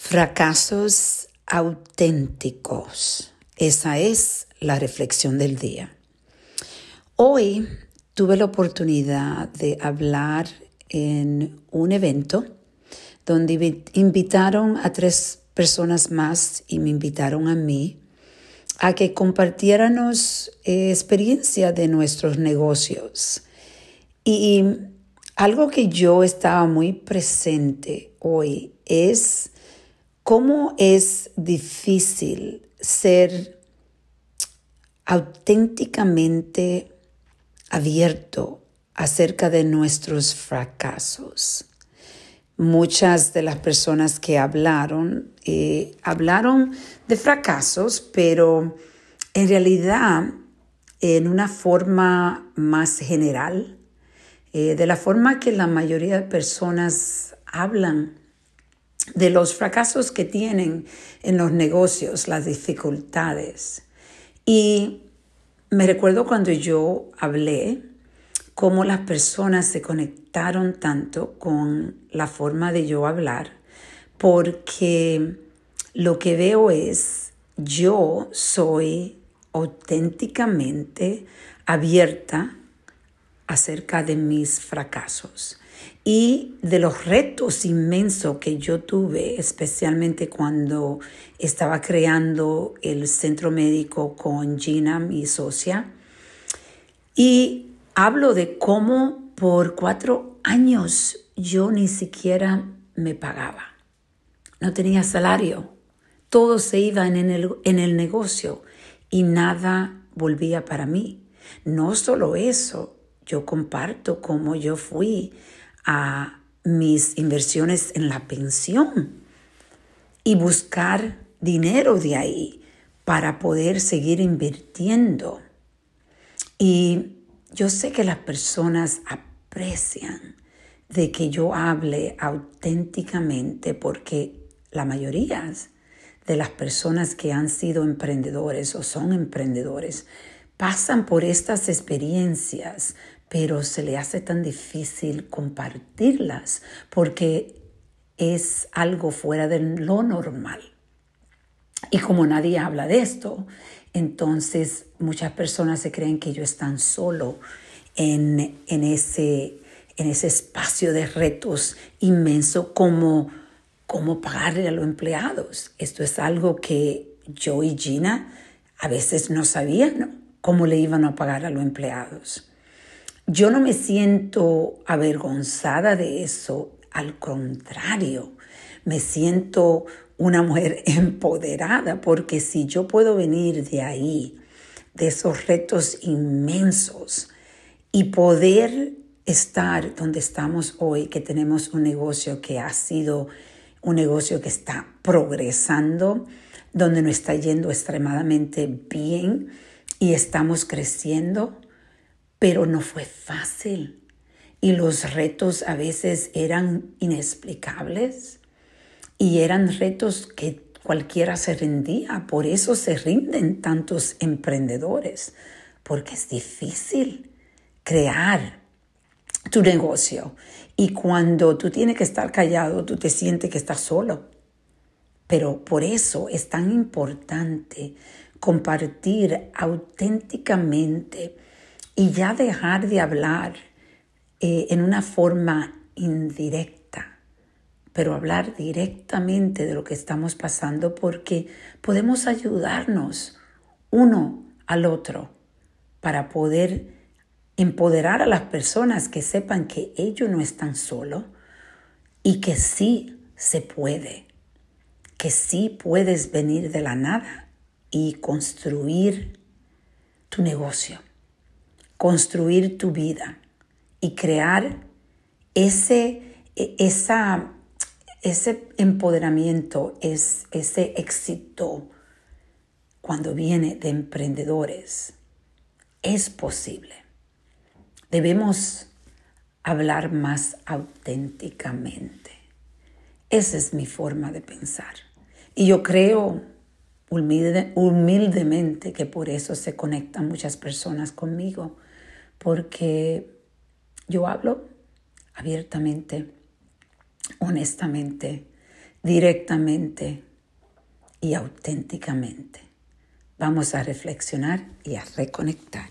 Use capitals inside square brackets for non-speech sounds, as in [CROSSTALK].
Fracasos auténticos. Esa es la reflexión del día. Hoy tuve la oportunidad de hablar en un evento donde invitaron a tres personas más y me invitaron a mí a que compartiéramos eh, experiencia de nuestros negocios. Y algo que yo estaba muy presente hoy es cómo es difícil ser auténticamente abierto acerca de nuestros fracasos. Muchas de las personas que hablaron eh, hablaron de fracasos, pero en realidad en una forma más general, eh, de la forma que la mayoría de personas hablan de los fracasos que tienen en los negocios, las dificultades. Y me recuerdo cuando yo hablé, cómo las personas se conectaron tanto con la forma de yo hablar, porque lo que veo es, yo soy auténticamente abierta acerca de mis fracasos y de los retos inmensos que yo tuve, especialmente cuando estaba creando el centro médico con Gina, mi socia. Y hablo de cómo por cuatro años yo ni siquiera me pagaba. No tenía salario. Todo se iba en el, en el negocio y nada volvía para mí. No solo eso, yo comparto cómo yo fui a mis inversiones en la pensión y buscar dinero de ahí para poder seguir invirtiendo. Y yo sé que las personas aprecian de que yo hable auténticamente porque la mayoría de las personas que han sido emprendedores o son emprendedores pasan por estas experiencias pero se le hace tan difícil compartirlas porque es algo fuera de lo normal. Y como nadie habla de esto, entonces muchas personas se creen que ellos están solo en, en, ese, en ese espacio de retos inmenso como, como pagarle a los empleados. Esto es algo que yo y Gina a veces no sabían cómo le iban a pagar a los empleados. Yo no me siento avergonzada de eso, al contrario, me siento una mujer [LAUGHS] empoderada porque si yo puedo venir de ahí, de esos retos inmensos y poder estar donde estamos hoy, que tenemos un negocio que ha sido un negocio que está progresando, donde nos está yendo extremadamente bien y estamos creciendo, pero no fue fácil y los retos a veces eran inexplicables y eran retos que cualquiera se rendía. Por eso se rinden tantos emprendedores, porque es difícil crear tu negocio. Y cuando tú tienes que estar callado, tú te sientes que estás solo. Pero por eso es tan importante compartir auténticamente y ya dejar de hablar eh, en una forma indirecta, pero hablar directamente de lo que estamos pasando porque podemos ayudarnos uno al otro para poder empoderar a las personas que sepan que ellos no están solos y que sí se puede, que sí puedes venir de la nada y construir tu negocio construir tu vida y crear ese, e, esa, ese empoderamiento, es, ese éxito cuando viene de emprendedores. Es posible. Debemos hablar más auténticamente. Esa es mi forma de pensar. Y yo creo humildemente que por eso se conectan muchas personas conmigo porque yo hablo abiertamente, honestamente, directamente y auténticamente. Vamos a reflexionar y a reconectar.